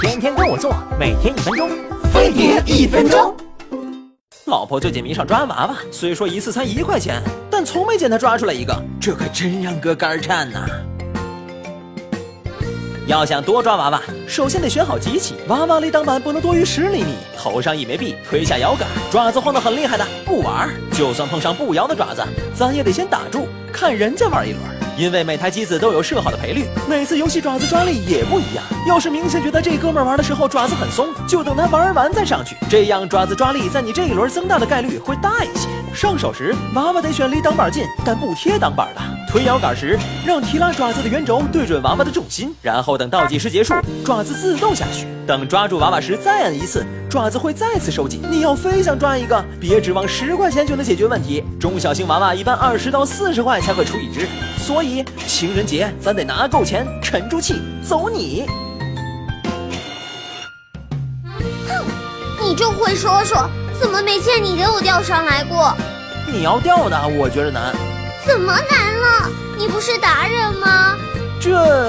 天天跟我做，每天一分钟，飞碟一分钟。老婆最近迷上抓娃娃，虽说一次才一块钱，但从没见她抓出来一个，这可真让哥肝颤呐。要想多抓娃娃，首先得选好机器，娃娃离挡板不能多于十厘米，头上一枚币，推下摇杆，爪子晃得很厉害的不玩。就算碰上不摇的爪子，咱也得先打住，看人家玩一轮。因为每台机子都有设好的赔率，每次游戏爪子抓力也不一样。要是明显觉得这哥们玩的时候爪子很松，就等他玩完再上去，这样爪子抓力在你这一轮增大的概率会大一些。上手时，娃娃得选离挡板近但不贴挡板的。推摇杆时，让提拉爪子的圆轴对准娃娃的重心，然后等倒计时结束，爪子自动下去。等抓住娃娃时再按一次，爪子会再次收紧。你要非想抓一个，别指望十块钱就能解决问题。中小型娃娃一般二十到四十块才会出一只，所以情人节咱得拿够钱，沉住气，走你！哼，你就会说说，怎么没见你给我钓上来过？你要钓的，我觉得难。怎么难了？你不是达人吗？这。